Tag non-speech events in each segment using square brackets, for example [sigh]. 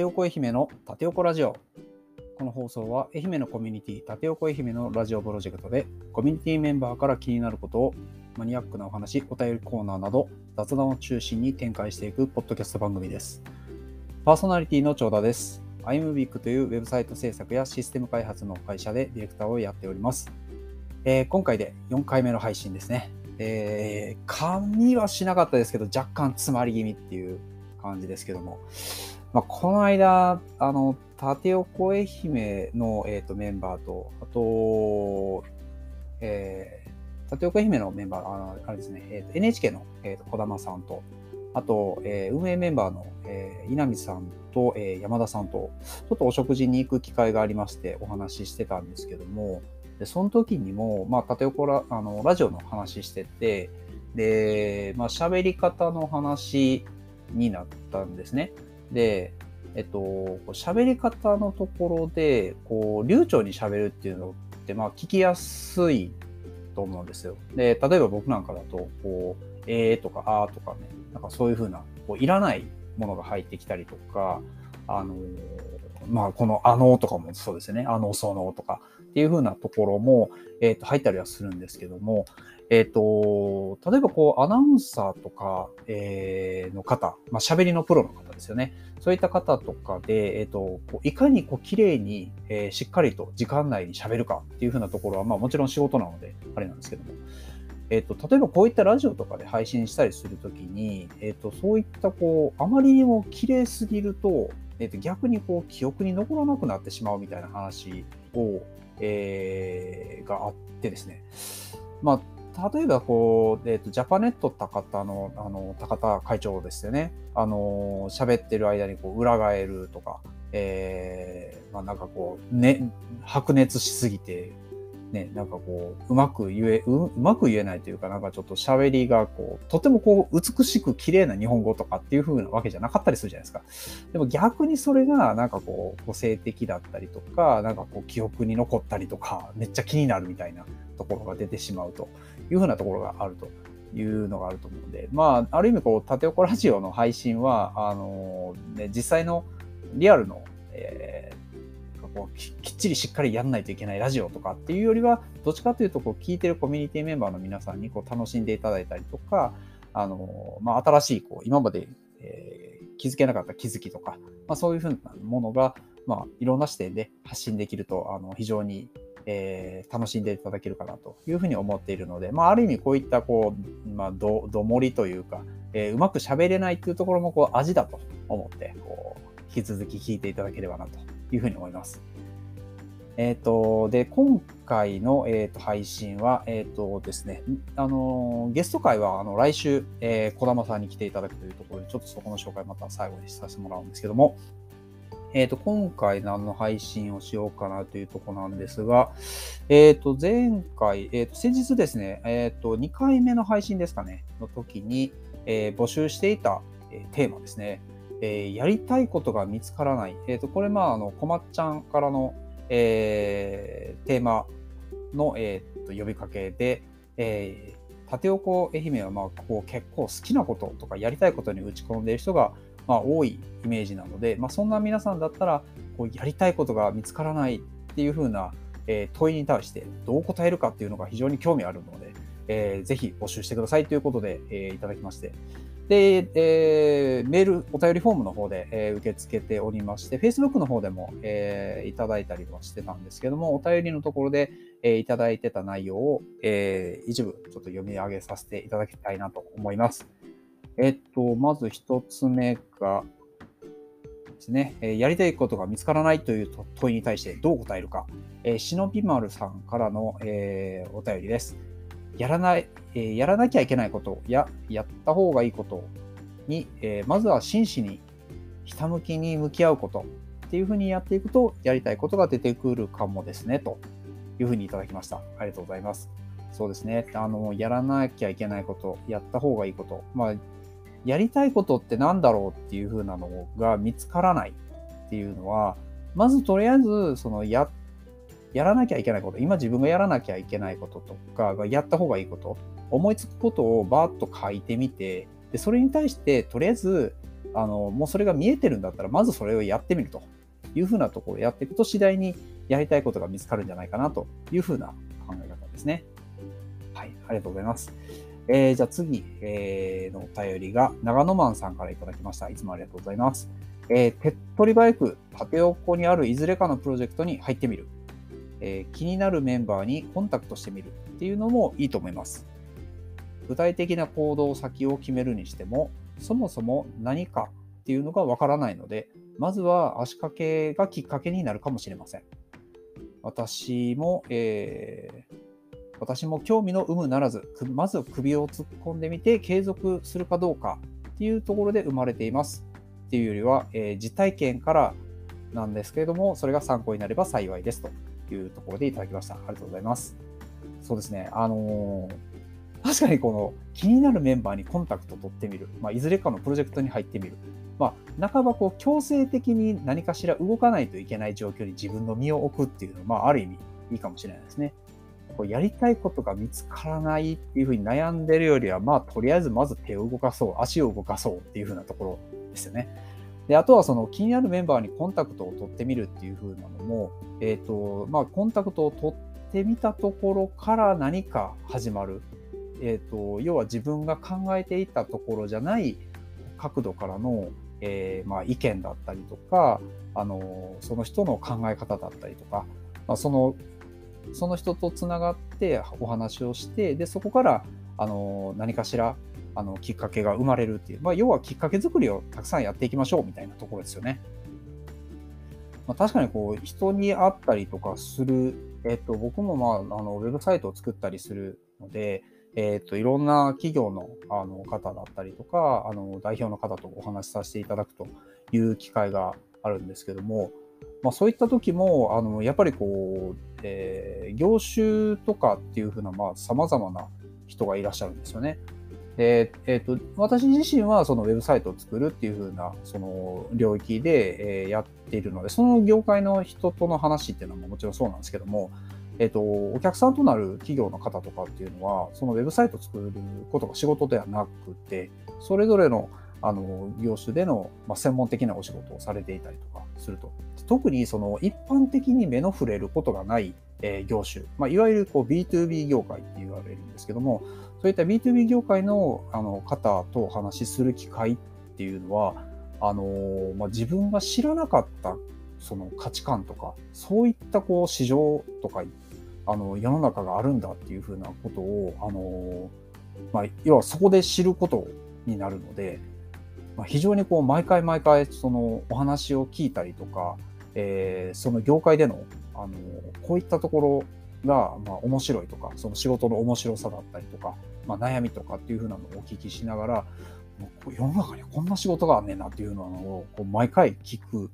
横愛媛の縦横ラジオ。この放送は愛媛のコミュニティ縦横愛媛のラジオプロジェクトでコミュニティメンバーから気になることをマニアックなお話、お便りコーナーなど雑談を中心に展開していくポッドキャスト番組です。パーソナリティの長田です。アイムビックというウェブサイト制作やシステム開発の会社でディレクターをやっております。えー今回で4回目の配信ですね。えー、噛みはしなかったですけど、若干詰まり気味っていう感じですけども、まあ、この間、あの、縦横愛媛の、えー、とメンバーと、あと、えー、縦横愛媛のメンバー、あのあれですね、えーと NHK の、えーと小玉さんと、あと、えー運営メンバーの、えー稲見さんと、えー山田さんと、ちょっとお食事に行く機会がありまして、お話ししてたんですけども、でその時にも、まあ、縦横ラあのラジオの話してて、で、まあ、喋り方の話になったんですね。で、えっと、こう喋り方のところで、こう、流暢に喋るっていうのって、まあ、聞きやすいと思うんですよ。で、例えば僕なんかだと、こう、えーとか、あーとかね、なんかそういうふうな、こう、いらないものが入ってきたりとか、あのーまあ、このあのとかもそうですね。あの、そのとかっていうふうなところも、えっ、と、入ったりはするんですけども、えっ、と、例えばこう、アナウンサーとか、えーの方、まあ、喋りのプロの方ですよね。そういった方とかで、えっ、と、こういかにこう、綺麗に、えーしっかりと時間内に喋るかっていうふうなところは、まあ、もちろん仕事なので、あれなんですけども、えっ、と、例えばこういったラジオとかで配信したりするときに、えっ、と、そういったこう、あまりにも綺麗すぎると、えっ、と、逆にこう、記憶に残らなくなってしまうみたいな話を、えーがあってですね。まあ、例えばこう、えっ、と、ジャパネット高田の、あの、高田会長ですよね。あの、喋ってる間にこう、裏返るとか、えーまあなんかこう、ね、白熱しすぎて、ね、なんかこう、うまく言え、ううまく言えないというか、なんかちょっと喋りがこう、とてもこう、美しく綺麗な日本語とかっていう風なわけじゃなかったりするじゃないですか。でも逆にそれが、なんかこう、個性的だったりとか、なんかこう、記憶に残ったりとか、めっちゃ気になるみたいなところが出てしまうという風なところがあるというのがあると思うので、まあ、ある意味こう、縦横ラジオの配信は、あのね、実際のリアルの、えーこうきっちりしっかりやんないといけないラジオとかっていうよりは、どっちかというと、こう聞いてるコミュニティメンバーの皆さんにこう楽しんでいただいたりとか、あの、まあ、新しい、こう、今まで、えー気づけなかった気づきとか、まあ、そういうふうなものが、まあ、いろんな視点で発信できると、あの、非常に、えー楽しんでいただけるかなというふうに思っているので、まあ、ある意味こういった、こう、まあ、ど、どもりというか、えーうまく喋れないっていうところも、こう、味だと思って、こう、引き続き聞いていただければなというふうに思います。えっ、と、で、今回の、えー、と配信は、えっ、とですね、あの、ゲスト会は、あの、来週、えー、小玉さんに来ていただくというところで、ちょっとそこの紹介また最後にさせてもらうんですけども、えっ、と、今回何の配信をしようかなというところなんですが、えっ、と、前回、えっ、と、先日ですね、えっ、と、2回目の配信ですかね、の時に、えー募集していた、えテーマですね、えーやりたいことが見つからない。えっ、と、これ、まあ、あの、こまっちゃんからの、えーテーマの、えーと呼びかけで、えー縦横愛媛はまあこう結構好きなこととかやりたいことに打ち込んでいる人がまあ多いイメージなので、まあ、そんな皆さんだったらこうやりたいことが見つからないっていう風な、え問いに対してどう答えるかっていうのが非常に興味あるので、えーぜひ募集してくださいということで、えーいただきまして、で、えーメール、お便りフォームの方で、えー受け付けておりまして、Facebook の方でも、えーいただいたりはしてたんですけども、お便りのところで、えーいただいてた内容を、えー一部ちょっと読み上げさせていただきたいなと思います。えっと、まず一つ目がですね、えーやりたいことが見つからないという問いに対してどう答えるか、えー、しのびまるさんからの、えーお便りです。やらない、えーやらなきゃいけないことや、やった方がいいことに、えーまずは真摯に、ひたむきに向き合うことっていうふうにやっていくと、やりたいことが出てくるかもですね、というふうにいただきました。ありがとうございます。そうですね。あの、やらなきゃいけないこと、やった方がいいこと。まあ、やりたいことってなんだろうっていうふうなのが見つからないっていうのは、まずとりあえず、その、やっ、やらなきゃいけないこと、今自分がやらなきゃいけないこととかがやった方がいいこと、思いつくことをバーッと書いてみて、で、それに対して、とりあえず、あのもうそれが見えてるんだったら、まずそれをやってみるというふうなところをやっていくと、次第にやりたいことが見つかるんじゃないかなというふうな考え方ですね。はい、ありがとうございます。えー、じゃあ次、えー、のお便りが長野マンさんからいただきました。いつもありがとうございます。えー、手っ取り早く縦横にあるいずれかのプロジェクトに入ってみる。えー、気になるメンバーにコンタクトしてみるっていうのもいいと思います。具体的な行動先を決めるにしても、そもそも何かっていうのがわからないので、まずは足掛けがきっかけになるかもしれません。私も、えー、私も興味の有無ならず、まず首を突っ込んでみて継続するかどうかっていうところで生まれています。っていうよりは、えー、実体験からなんですけれども、それが参考になれば幸いですというところでいただきました。ありがとうございます。そうですね。あのー確かにこの気になるメンバーにコンタクト取ってみる、まあ、いずれかのプロジェクトに入ってみる、まあ、半ばこう強制的に何かしら動かないといけない状況に自分の身を置くっていうのは、まあ、ある意味いいかもしれないですね。こうやりたいことが見つからないっていうふうに悩んでるよりは、まあ、とりあえずまず手を動かそう、足を動かそうっていうふうなところですよね。で、あとはその気になるメンバーにコンタクトを取ってみるっていうふうなのも、え、ー、と、まあ、コンタクトを取ってみたところから何か始まる。えーと、要は自分が考えていたところじゃない角度からの、えー、まあ、意見だったりとかあのその人の考え方だったりとか、まあ、そのその人とつながってお話をしてでそこからあの何かしらあのきっかけが生まれるっていう、まあ、要はきっかけ作りをたくさんやっていきましょうみたいなところですよね。まあ、確かにこう人に会ったりとかする、えっと、僕も、まあ、あのウェブサイトを作ったりするので、えっ、と、いろんな企業のあの方だったりとか、あの代表の方とお話しさせていただくという機会があるんですけども、まあ、そういった時も、あのやっぱりこう、えー、業種とかっていうふうなさ、まあ、様々な人がいらっしゃるんですよね。で、え、ー、と、私自身はそのウェブサイトを作るっていうふうな、その領域で、え、やっているので、その業界の人との話っていうのももちろんそうなんですけども、えっ、と、お客さんとなる企業の方とかっていうのは、そのウェブサイトを作ることが仕事ではなくて、それぞれのあの業種での、まあ、専門的なお仕事をされていたりとかすると。特にその一般的に目の触れることがない、えー、業種、まあ、いわゆるこう B2B 業界って言われるんですけども、そういった B2B 業界のあの方とお話しする機会っていうのは、あのまあ、自分が知らなかったその価値観とか、そういったこう市場とかあの世の中があるんだっていうふうなことを、あのまあ、要はそこで知ることになるので、まあ、非常にこう毎回毎回そのお話を聞いたりとか、えー、その業界での、あのこういったところが、まあ、面白いとかその仕事の面白さだったりとか、まあ、悩みとかっていうふうなのをお聞きしながら世の中にこんな仕事があんねんなっていうのをこう毎回聞く、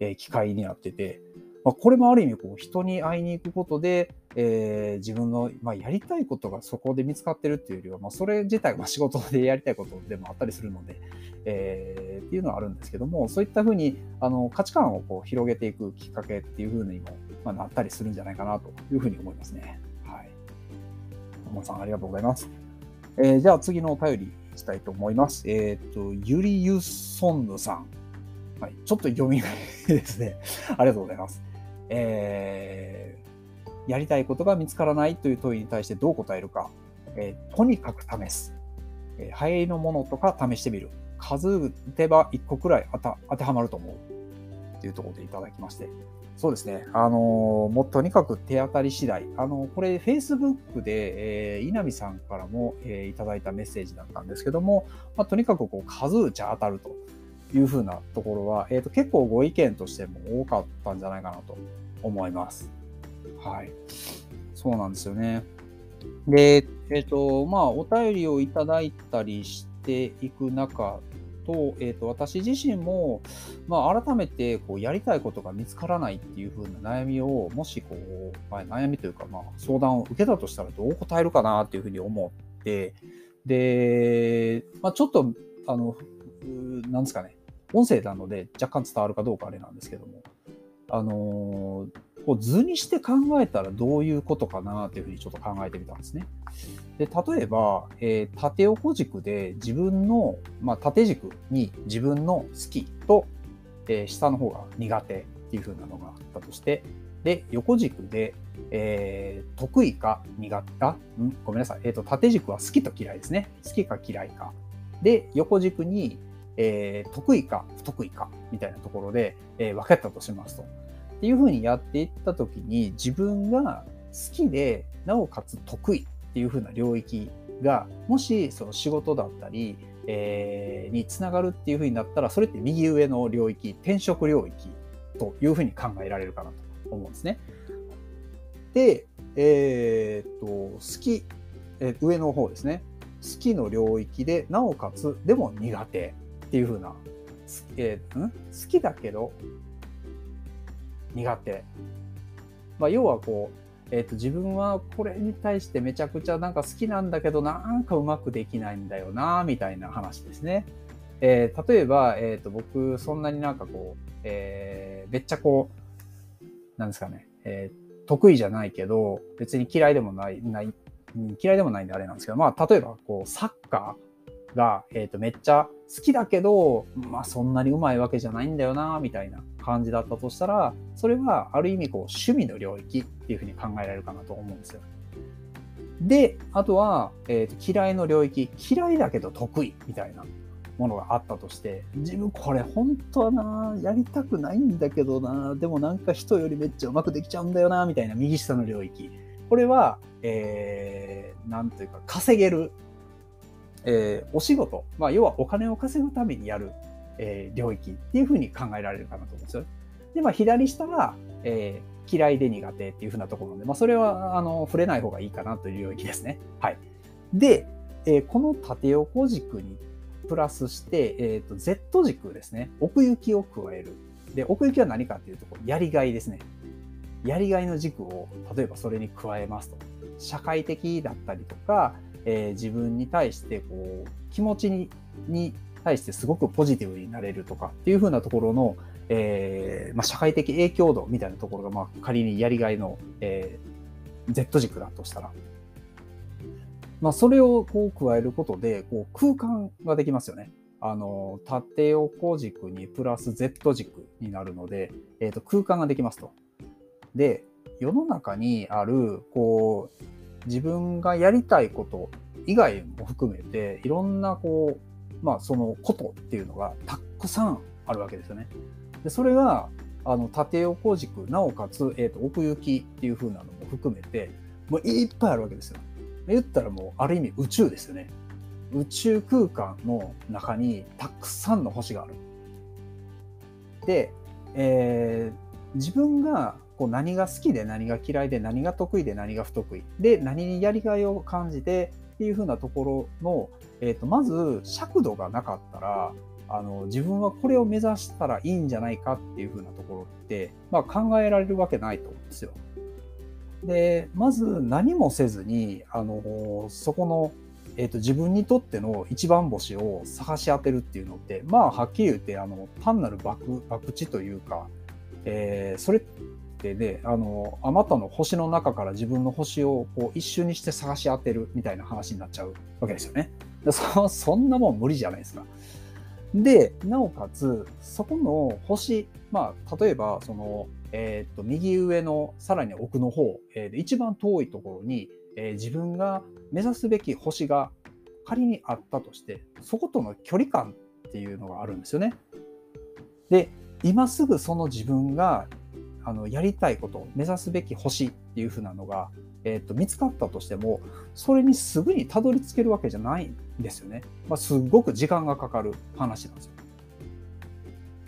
え、機会になってて、まあ、これもある意味こう人に会いに行くことで、えー、自分の、まあ、やりたいことがそこで見つかってるっていうよりは、まあ、それ自体が仕事でやりたいことでもあったりするので、えー、っていうのはあるんですけどもそういったふうにあの価値観をこう広げていくきっかけっていうふうにも、まあ、なったりするんじゃないかなというふうに思いますね。はい。さんありがとうございます。えー、じゃあ次のお便りしたいと思います。えっ、ー、と、ユリ・ユソンヌさん。はい、ちょっと読みがいですね。[laughs] ありがとうございます。えー、やりたいことが見つからないという問いに対してどう答えるか、えー、とにかく試す、えー、流行りのものとか試してみる、数打てば1個くらい当てはまると思うというところでいただきまして、そうですね、あのー、もうとにかく手当たり次第、あのー、これ、Facebook で、えー、稲見さんからも、えー、いただいたメッセージだったんですけども、まあ、とにかくこう数打ち当たるというふうなところは、えーと結構ご意見としても多かったんじゃないかなと思います。はい。そうなんですよね。で、えっ、ー、と、まあ、お便りをいただいたりしていく中と、え、ー、と、私自身も、まあ、改めて、こう、やりたいことが見つからないっていう風な悩みを、もし、こう、まあ、悩みというか、まあ、相談を受けたとしたらどう答えるかなっていうふうに思って、で、まあ、ちょっと、あの、なんですかね、音声なので若干伝わるかどうかあれなんですけども、あのー、こう図にして考えたらどういうことかなというふうにちょっと考えてみたんですね。で例えば、えー、縦横軸で自分の、まあ、縦軸に自分の好きと、えー、下の方が苦手っていうふうなのがあったとして、で、横軸で、えー、得意か苦手か、うん？ごめんなさい。え、ー、と、縦軸は好きと嫌いですね。好きか嫌いか。で、横軸に、えー、得意か不得意かみたいなところで、えー、分けたとしますと。っていうふうにやっていったときに自分が好きでなおかつ得意っていうふうな領域がもしその仕事だったり、えー、につながるっていうふうになったらそれって右上の領域転職領域というふうに考えられるかなと思うんですね。で、えー、っと好き、えー、上の方ですね好きの領域でなおかつでも苦手っていうふうな、えー、ん？好きだけど苦手。まあ、要はこう、え、ー、と、自分はこれに対してめちゃくちゃなんか好きなんだけど、なんかうまくできないんだよな、みたいな話ですね。えー、例えば、え、ー、と、僕、そんなになんかこう、えー、めっちゃこう、なんですかね、えー、得意じゃないけど、別に嫌いでもない、ない、嫌いでもないんであれなんですけど、まあ、例えば、こう、サッカーが、えっ、と、めっちゃ好きだけど、まあ、そんなにうまいわけじゃないんだよな、みたいな感じだったとしたら、それはある意味こう趣味の領域っていうふうに考えられるかなと思うんですよ。で、あとは、えーと、嫌いの領域、嫌いだけど得意みたいなものがあったとして、自分これ本当はな、やりたくないんだけどな、でもなんか人よりめっちゃうまくできちゃうんだよな、みたいな右下の領域。これは、えー、というか稼げる、えー、お仕事、まあ、要はお金を稼ぐためにやるえー、領域っていうふうに考えられるかなと思うんですよ。で、まあ、左下は、えー、嫌いで苦手っていうふうなところなので、まあ、それは、あの、触れない方がいいかなという領域ですね。はい。で、えー、この縦横軸にプラスして、えっ、ー、と、Z 軸ですね。奥行きを加える。で、奥行きは何かっていうと、やりがいですね。やりがいの軸を、例えばそれに加えますと。社会的だったりとか、えー、自分に対してこう気持ちにに対してすごくポジティブになれるとかっていうふうなところの、えーまあ、社会的影響度みたいなところが、まあ、仮にやりがいの、えー、Z 軸だとしたら、まあ、それをこう加えることでこう空間ができますよね。あの縦横軸にプラス Z 軸になるので、えー、と空間ができますと。で世の中にあるこう自分がやりたいこと以外も含めていろんなこうまあ、そのことっていうのがたくさんあるわけですよね。でそれがあの縦横軸なおかつ、えーと、奥行きっていう風なのも含めてもういっぱいあるわけですよ。言ったらもうある意味宇宙ですよね。宇宙空間の中にたくさんの星がある。で、えー、自分がこう何が好きで何が嫌いで何が得意で何が不得意で何にやりがいを感じてっていう風なところの、えーと、まず尺度がなかったらあの自分はこれを目指したらいいんじゃないかっていう風なところって、まあ、考えられるわけないと思うんですよ。でまず何もせずにあのそこの、えーと、自分にとっての一番星を探し当てるっていうのってまあはっきり言ってあの単なる博博打というか、えー、それってね、あの、あまたの星の中から自分の星をこう一瞬にして探し当てるみたいな話になっちゃうわけですよね。そ [laughs] そんなもん無理じゃないですか。で、なおかつ、そこの星、まあ、例えば、その、えっ、と、右上のさらに奥の方、えー、一番遠いところに、えー、自分が目指すべき星が仮にあったとして、そことの距離感っていうのがあるんですよね。で、今すぐその自分があのやりたいこと目指すべき星っっていうふうなのが、えーと、見つかったとしてもそれにすぐにたどり着けるわけじゃないんですよね。まあ、すごく時間がかかる話なんですよ。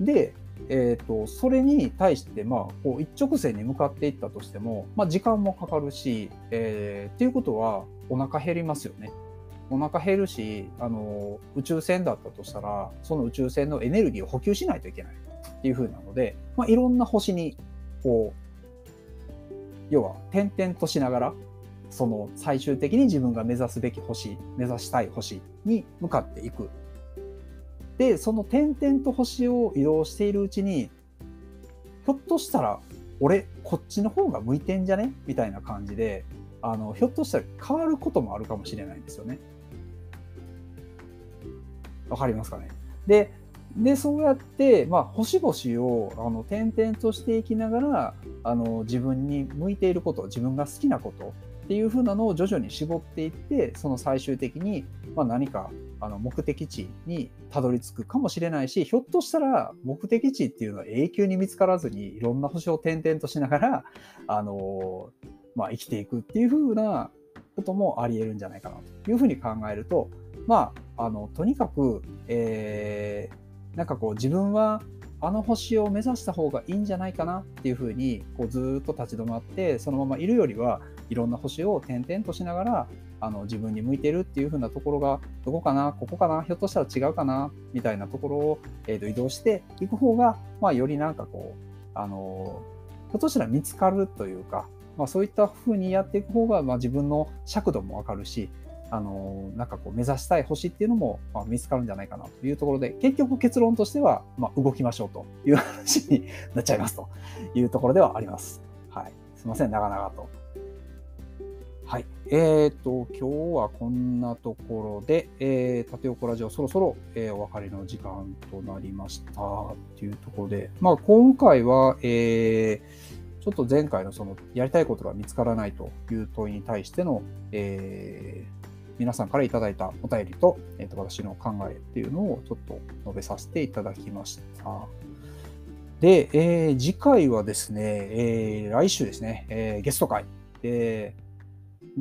で、えーと、それに対して、まあ、こう一直線に向かっていったとしても、まあ、時間もかかるし、えー、っていうことはお腹減りますよね。お腹減るしあの宇宙船だったとしたらその宇宙船のエネルギーを補給しないといけないっていう風なので、まあ、いろんな星にこう要は転々としながらその最終的に自分が目指すべき星目指したい星に向かっていく。でその点々と星を移動しているうちにひょっとしたら俺こっちの方が向いてんじゃね？みたいな感じであのひょっとしたら変わることもあるかもしれないんですよね。わかりますかね？ででそうやって、まあ、星々をあの点々としていきながらあの自分に向いていること自分が好きなことっていう風なのを徐々に絞っていってその最終的に、まあ、何かあの目的地にたどり着くかもしれないしひょっとしたら目的地っていうのは永久に見つからずにいろんな星を転々としながらあの、まあ、生きていくっていう風なこともありえるんじゃないかなというふうに考えるとまああのとにかく、えー、なんかこう自分はあの星を目指した方がいいんじゃないかなっていうふうにこうずっと立ち止まってそのままいるよりはいろんな星を点々としながらあの自分に向いてるっていうふうなところがどこかなここかなひょっとしたら違うかなみたいなところを、えー、と移動していく方が、まあ、よりなんかこうあのひょっとしたら見つかるというか、まあ、そういったふうにやっていく方が、まあ、自分の尺度もわかるしあのなんかこう目指したい星っていうのも、まあ、見つかるんじゃないかなというところで結局結論としては、まあ、動きましょうという話になっちゃいますというところではあります。はい、すいません長々と。はい。えっ、ー、と、今日はこんなところで、えー、縦横ラジオそろそろ、えー、お別れの時間となりましたっていうところで、まあ今回は、えー、ちょっと前回のそのやりたいことが見つからないという問いに対しての、えー、皆さんからいただいたお便りと、えー、と私の考えっていうのをちょっと述べさせていただきました。で、えー、次回はですね、えー、来週ですね、えー、ゲスト会。で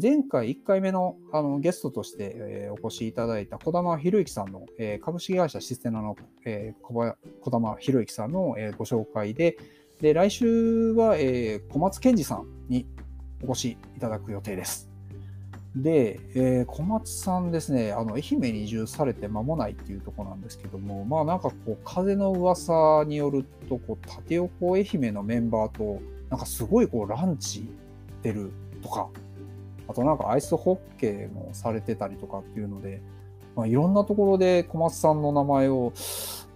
前回1回目のあのゲストとして、えー、お越しいただいた児玉博之さんの、えー、株式会社システナの、えー、児玉博之さんの、えー、ご紹介で、で来週は、えー、小松健二さんにお越しいただく予定です。で、えー、小松さんですね、あの愛媛に移住されて間もないっていうとこなんですけども、まあなんかこう、風の噂によると、こう、縦横愛媛のメンバーと、なんかすごいこう、ランチ出るとか、あとなんかアイスホッケーもされてたりとかっていうので、まあ、いろんなところで小松さんの名前を、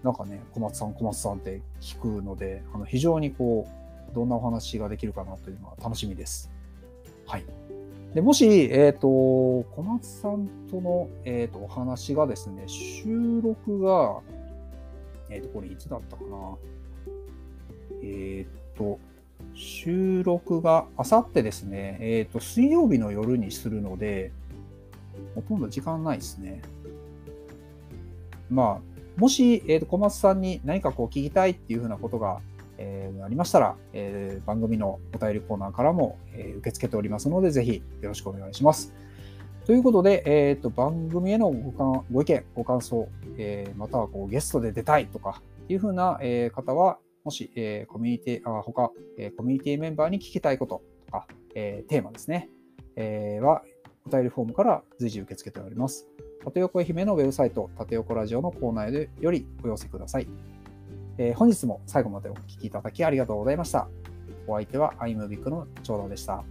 なんかね、小松さん、小松さんって聞くので、あの非常にこう、どんなお話ができるかなというのは楽しみです。はい。でもし、えっ、ー、と、小松さんとの、えーと、お話がですね、収録が、えっ、ー、と、これいつだったかな？えっ、と、収録があさってですね、えっ、と、水曜日の夜にするので、ほとんど時間ないですね。まあ、もし、えっ、と、小松さんに何かこう聞きたいっていうふうなことがえー、ありましたら、えー、番組のお便りコーナーからも、えー、受け付けておりますので、ぜひよろしくお願いします。ということで、えーと、番組へのごかご意見、ご感想、えー、またはこうゲストで出たいとかいうふうな、えー、方は、もし、えー、コミュニティ、あ他、えー、コミュニティメンバーに聞きたいこととか、えー、テーマですね、えー、は、お便りフォームから随時受け付けております。縦横愛媛のウェブサイト、縦横ラジオのコーナーよりお寄せください。えー、本日も最後までお聴きいただきありがとうございました。お相手は iMovic の長男でした。